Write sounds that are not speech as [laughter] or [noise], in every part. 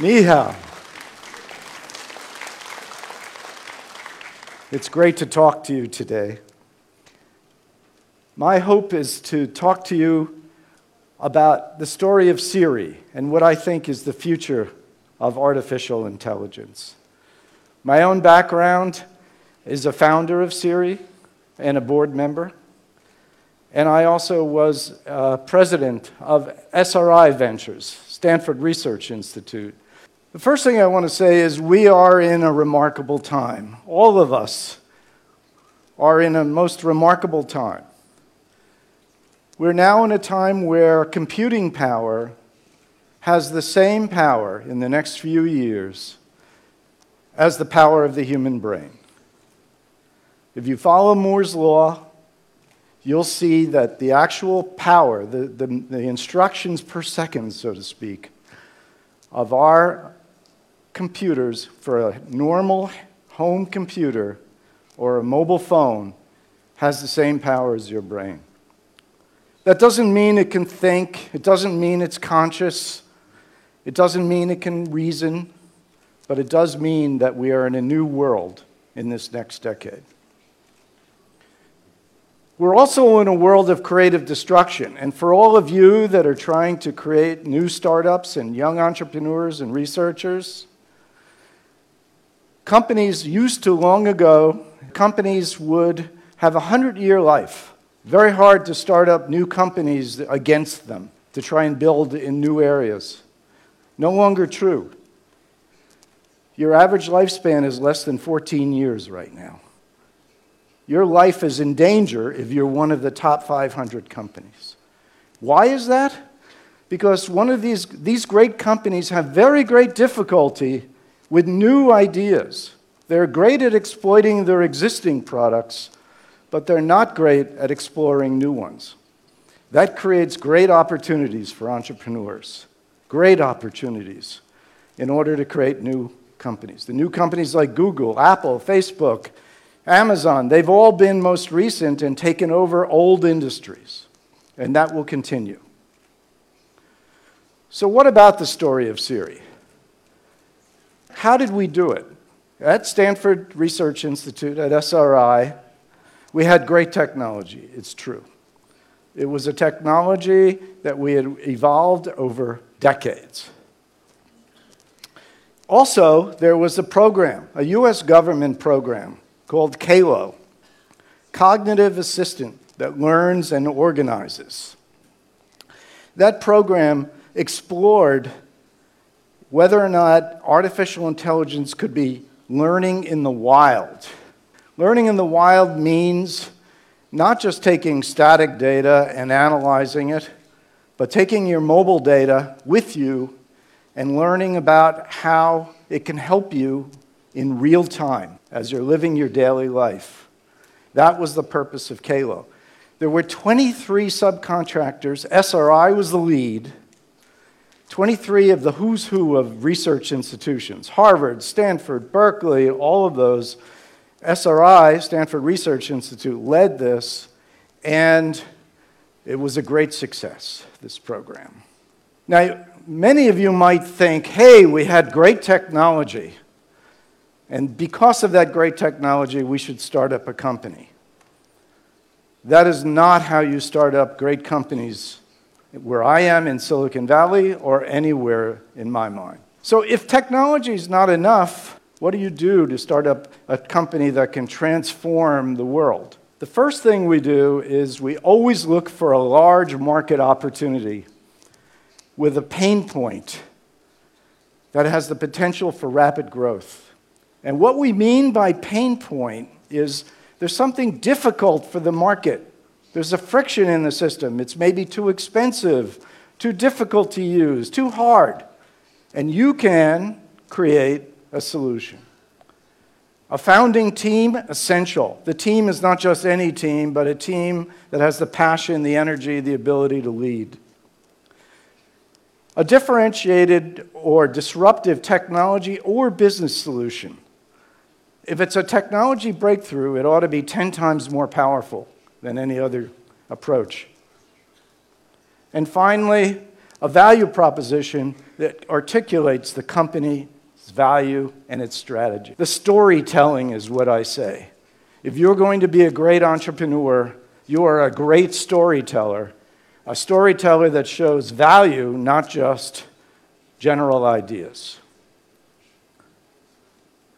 Miha. It's great to talk to you today. My hope is to talk to you about the story of Siri and what I think is the future of artificial intelligence. My own background is a founder of Siri and a board member. And I also was uh, president of SRI Ventures, Stanford Research Institute. The first thing I want to say is we are in a remarkable time. All of us are in a most remarkable time. We're now in a time where computing power has the same power in the next few years as the power of the human brain. If you follow Moore's law, you'll see that the actual power, the, the, the, instructions per second, so to speak, of our computers for a normal home computer or a mobile phone has the same power as your brain. That doesn't mean it can think, it doesn't mean it's conscious, it doesn't mean it can reason, but it does mean that we are in a new world in this next decade. We're also in a world of creative destruction. And for all of you that are trying to create new startups and young entrepreneurs and researchers, companies used to long ago, companies would have a 100 year life. Very hard to start up new companies against them to try and build in new areas. No longer true. Your average lifespan is less than 14 years right now your life is in danger if you're one of the top 500 companies. Why is that? Because one of these, these great companies have very great difficulty with new ideas. They're great at exploiting their existing products, but they're not great at exploring new ones. That creates great opportunities for entrepreneurs, great opportunities in order to create new companies. The new companies like Google, Apple, Facebook, Amazon, they've all been most recent and taken over old industries, and that will continue. So, what about the story of Siri? How did we do it? At Stanford Research Institute, at SRI, we had great technology, it's true. It was a technology that we had evolved over decades. Also, there was a program, a US government program called CALO, Cognitive Assistant that learns and organizes. That program explored whether or not artificial intelligence could be learning in the wild. Learning in the wild means not just taking static data and analyzing it, but taking your mobile data with you and learning about how it can help you in real time as you're living your daily life. That was the purpose of CALO. There were 23 subcontractors. SRI was the lead. 23 of the who's who of research institutions Harvard, Stanford, Berkeley, all of those. SRI, Stanford Research Institute, led this, and it was a great success, this program. Now, many of you might think, hey, we had great technology. And because of that great technology, we should start up a company. That is not how you start up great companies where I am in Silicon Valley or anywhere in my mind. So, if technology is not enough, what do you do to start up a company that can transform the world? The first thing we do is we always look for a large market opportunity with a pain point that has the potential for rapid growth. And what we mean by pain point is there's something difficult for the market. There's a friction in the system. It's maybe too expensive, too difficult to use, too hard. And you can create a solution. A founding team, essential. The team is not just any team, but a team that has the passion, the energy, the ability to lead. A differentiated or disruptive technology or business solution. If it's a technology breakthrough, it ought to be 10 times more powerful than any other approach. And finally, a value proposition that articulates the company's value and its strategy. The storytelling is what I say. If you're going to be a great entrepreneur, you are a great storyteller, a storyteller that shows value, not just general ideas.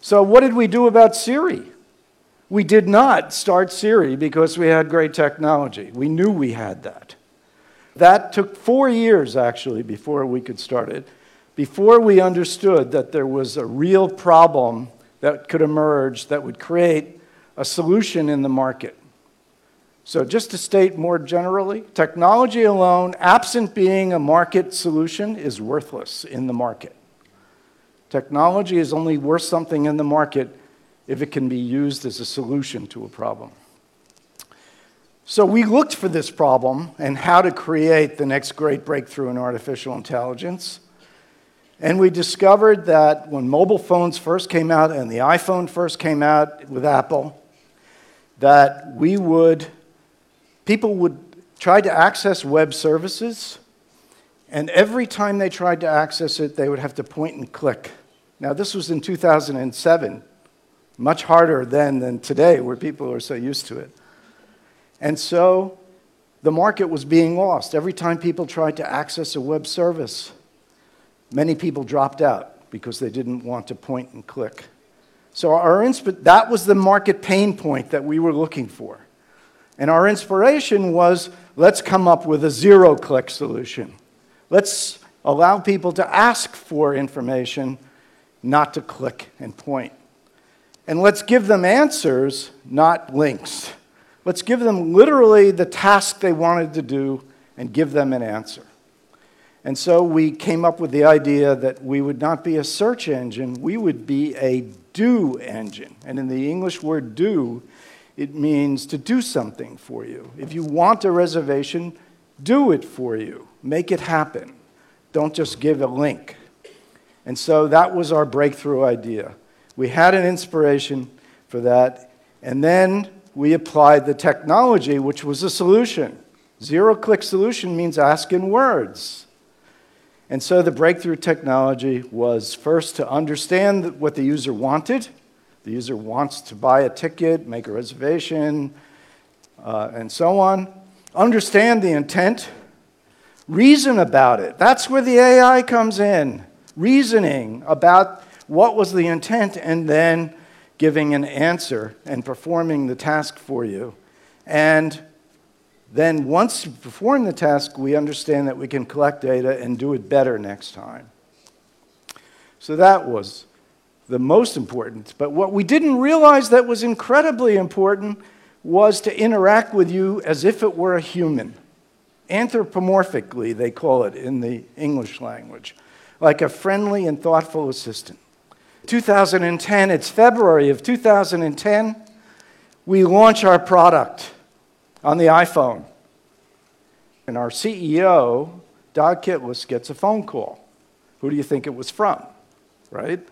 So, what did we do about Siri? We did not start Siri because we had great technology. We knew we had that. That took four years, actually, before we could start it, before we understood that there was a real problem that could emerge that would create a solution in the market. So, just to state more generally, technology alone, absent being a market solution, is worthless in the market. Technology is only worth something in the market if it can be used as a solution to a problem. So we looked for this problem and how to create the next great breakthrough in artificial intelligence. And we discovered that when mobile phones first came out and the iPhone first came out with Apple, that we would, people would try to access web services, and every time they tried to access it, they would have to point and click. Now, this was in 2007, much harder then than today, where people are so used to it. And so the market was being lost. Every time people tried to access a web service, many people dropped out because they didn't want to point and click. So our insp- that was the market pain point that we were looking for. And our inspiration was let's come up with a zero click solution. Let's allow people to ask for information, not to click and point. And let's give them answers, not links. Let's give them literally the task they wanted to do and give them an answer. And so we came up with the idea that we would not be a search engine, we would be a do engine. And in the English word do, it means to do something for you. If you want a reservation, do it for you, make it happen. Don't just give a link. And so that was our breakthrough idea. We had an inspiration for that, and then we applied the technology, which was a solution. Zero click solution means ask in words. And so the breakthrough technology was first to understand what the user wanted. The user wants to buy a ticket, make a reservation, uh, and so on. Understand the intent, reason about it. That's where the AI comes in. Reasoning about what was the intent, and then giving an answer and performing the task for you. And then once you perform the task, we understand that we can collect data and do it better next time. So that was the most important. But what we didn't realize that was incredibly important was to interact with you as if it were a human. Anthropomorphically, they call it in the English language, like a friendly and thoughtful assistant. 2010, it's February of 2010, we launch our product on the iPhone. And our CEO, Dag Kittlaus, gets a phone call. Who do you think it was from? Right?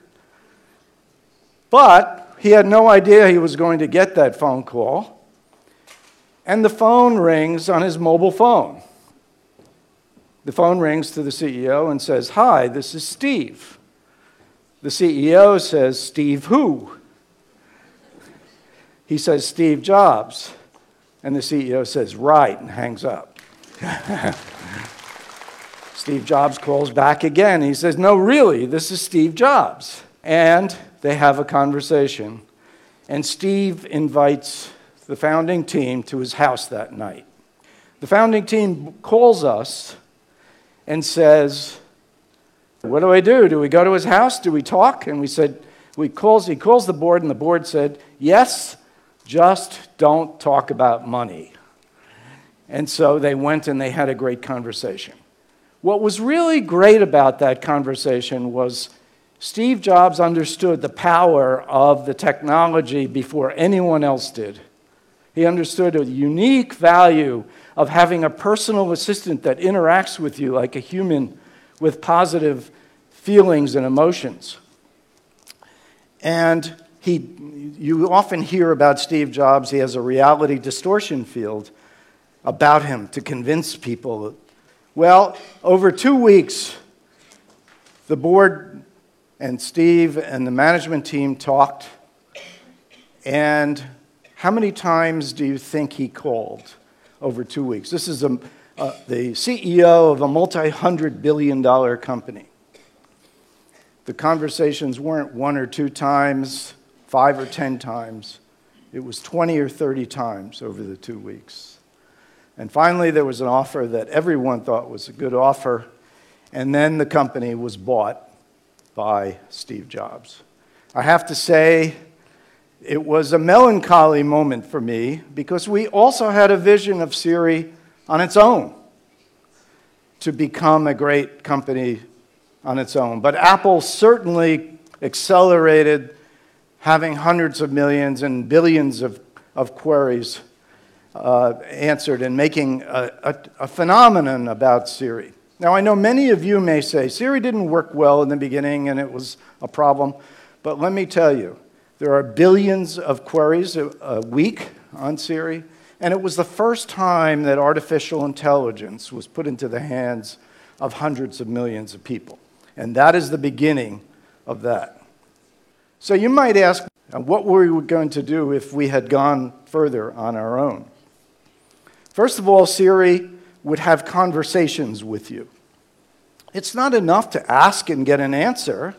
But he had no idea he was going to get that phone call. And the phone rings on his mobile phone. The phone rings to the CEO and says, Hi, this is Steve. The CEO says, Steve who? He says, Steve Jobs. And the CEO says, Right, and hangs up. [laughs] Steve Jobs calls back again. He says, No, really, this is Steve Jobs. And they have a conversation. And Steve invites the founding team to his house that night. The founding team calls us and says, what do I do? Do we go to his house? Do we talk? And we said, we calls, he calls the board, and the board said, Yes, just don't talk about money. And so they went and they had a great conversation. What was really great about that conversation was Steve Jobs understood the power of the technology before anyone else did. He understood a unique value of having a personal assistant that interacts with you like a human with positive feelings and emotions. And he, you often hear about Steve Jobs, he has a reality distortion field about him to convince people Well, over two weeks, the board and Steve and the management team talked. And how many times do you think he called over two weeks? This is a, uh, the CEO of a multi hundred billion dollar company. The conversations weren't one or two times, five or ten times. It was 20 or 30 times over the two weeks. And finally, there was an offer that everyone thought was a good offer, and then the company was bought by Steve Jobs. I have to say, it was a melancholy moment for me because we also had a vision of Siri on its own to become a great company on its own. But Apple certainly accelerated having hundreds of millions and billions of, of queries uh, answered and making a, a, a phenomenon about Siri. Now, I know many of you may say Siri didn't work well in the beginning and it was a problem, but let me tell you, there are billions of queries a, a week on Siri, and it was the first time that artificial intelligence was put into the hands of hundreds of millions of people. And that is the beginning of that. So you might ask, uh, what were we going to do if we had gone further on our own? First of all, Siri would have conversations with you. It's not enough to ask and get an answer.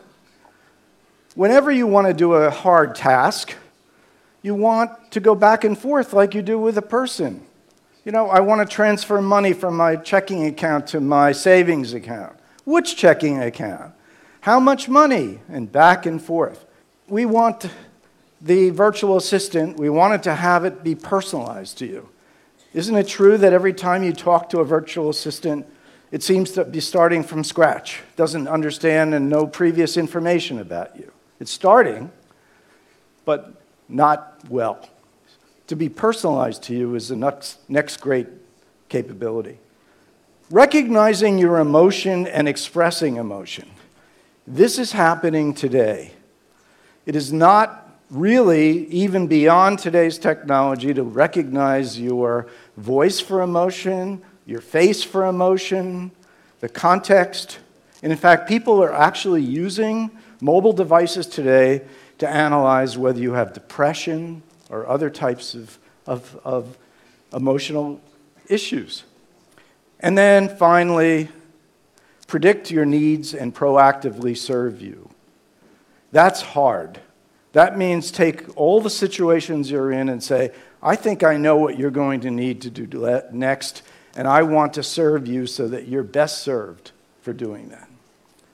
Whenever you want to do a hard task, you want to go back and forth like you do with a person. You know, I want to transfer money from my checking account to my savings account. Which checking account? How much money? And back and forth. We want the virtual assistant, we wanted to have it be personalized to you. Isn't it true that every time you talk to a virtual assistant, it seems to be starting from scratch, doesn't understand and know previous information about you? It's starting, but not well. To be personalized to you is the next, next great capability. Recognizing your emotion and expressing emotion. This is happening today. It is not really even beyond today's technology to recognize your voice for emotion, your face for emotion, the context. And in fact, people are actually using mobile devices today to analyze whether you have depression or other types of, of, of emotional issues. And then finally, predict your needs and proactively serve you. That's hard. That means take all the situations you're in and say, I think I know what you're going to need to do next, and I want to serve you so that you're best served for doing that.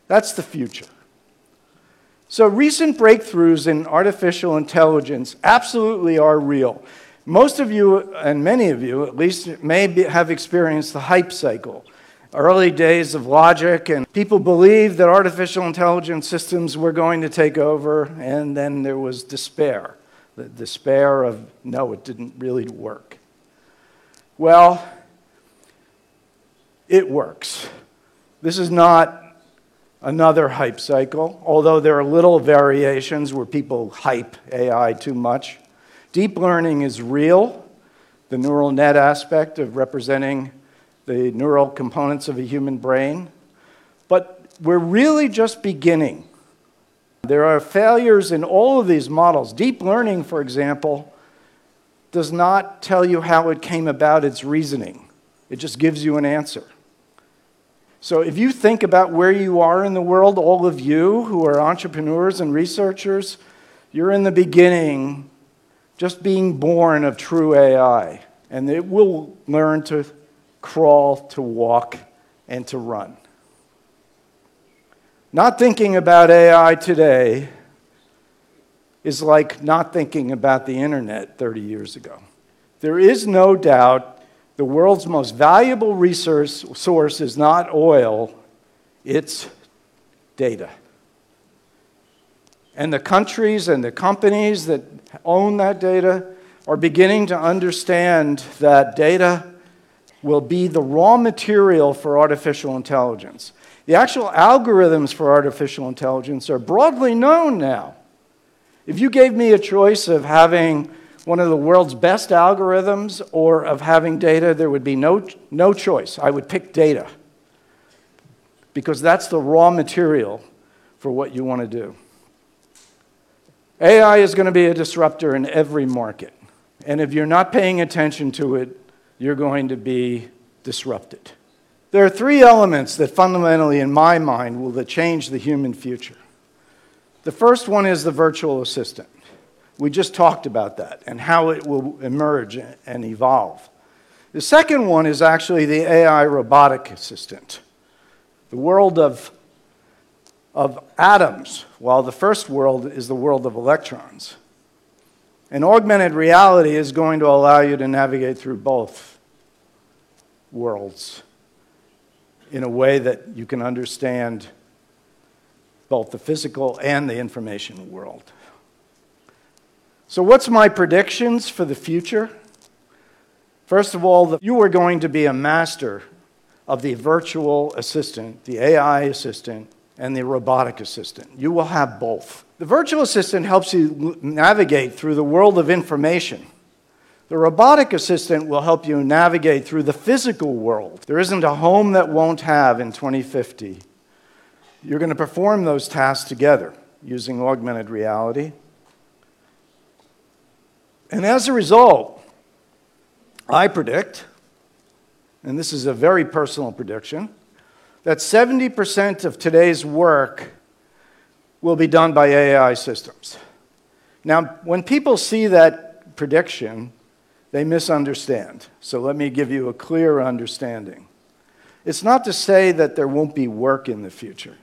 That's the future. So, recent breakthroughs in artificial intelligence absolutely are real. Most of you, and many of you at least, may be, have experienced the hype cycle. Early days of logic, and people believed that artificial intelligence systems were going to take over, and then there was despair the despair of, no, it didn't really work. Well, it works. This is not another hype cycle, although there are little variations where people hype AI too much. Deep learning is real, the neural net aspect of representing the neural components of a human brain. But we're really just beginning. There are failures in all of these models. Deep learning, for example, does not tell you how it came about its reasoning, it just gives you an answer. So if you think about where you are in the world, all of you who are entrepreneurs and researchers, you're in the beginning just being born of true AI, and it will learn to crawl, to walk, and to run. Not thinking about AI today is like not thinking about the internet 30 years ago. There is no doubt the world's most valuable resource source is not oil, it's data. And the countries and the companies that own that data are beginning to understand that data will be the raw material for artificial intelligence. The actual algorithms for artificial intelligence are broadly known now. If you gave me a choice of having one of the world's best algorithms or of having data, there would be no, no choice. I would pick data because that's the raw material for what you want to do. AI is going to be a disruptor in every market. And if you're not paying attention to it, you're going to be disrupted. There are three elements that fundamentally, in my mind, will change the human future. The first one is the virtual assistant. We just talked about that and how it will emerge and evolve. The second one is actually the AI robotic assistant, the world of, of atoms, while the first world is the world of electrons. And augmented reality is going to allow you to navigate through both worlds in a way that you can understand both the physical and the information world. So, what's my predictions for the future? First of all, you are going to be a master of the virtual assistant, the AI assistant, and the robotic assistant. You will have both. The virtual assistant helps you navigate through the world of information. The robotic assistant will help you navigate through the physical world. There isn't a home that won't have in 2050. You're going to perform those tasks together using augmented reality. And as a result, I predict, and this is a very personal prediction, that 70% of today's work will be done by AI systems. Now, when people see that prediction, they misunderstand. So let me give you a clear understanding. It's not to say that there won't be work in the future.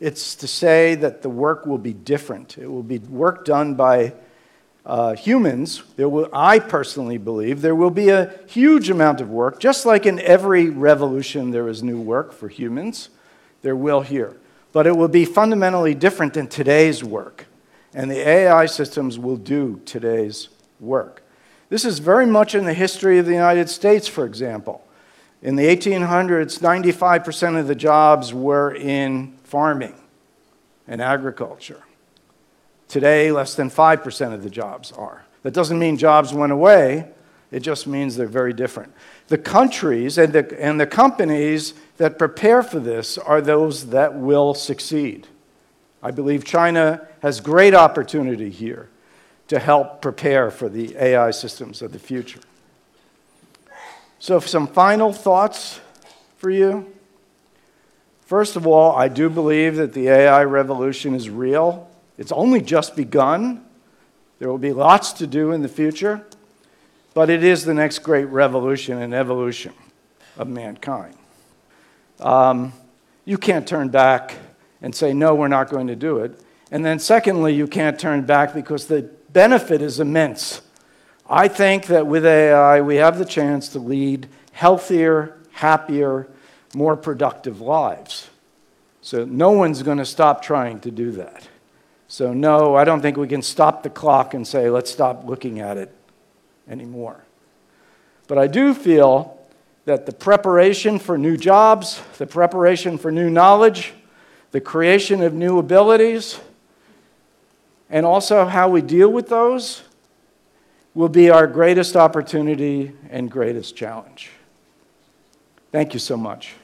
It's to say that the work will be different. It will be work done by uh, humans. There will, I personally believe there will be a huge amount of work, just like in every revolution there is new work for humans, there will here. But it will be fundamentally different than today's work. And the AI systems will do today's work. This is very much in the history of the United States, for example. In the 1800s, 95% of the jobs were in farming and agriculture. Today, less than 5% of the jobs are. That doesn't mean jobs went away, it just means they're very different. The countries and the, and the companies that prepare for this are those that will succeed. I believe China has great opportunity here to help prepare for the AI systems of the future. So, some final thoughts for you. First of all, I do believe that the AI revolution is real. It's only just begun. There will be lots to do in the future, but it is the next great revolution and evolution of mankind. Um, you can't turn back and say, no, we're not going to do it. And then, secondly, you can't turn back because the benefit is immense. I think that with AI, we have the chance to lead healthier, happier, more productive lives. So no one's going to stop trying to do that. So, no, I don't think we can stop the clock and say, let's stop looking at it anymore. But I do feel that the preparation for new jobs, the preparation for new knowledge, the creation of new abilities, and also how we deal with those will be our greatest opportunity and greatest challenge. Thank you so much.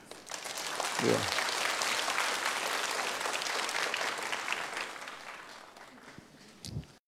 Yeah.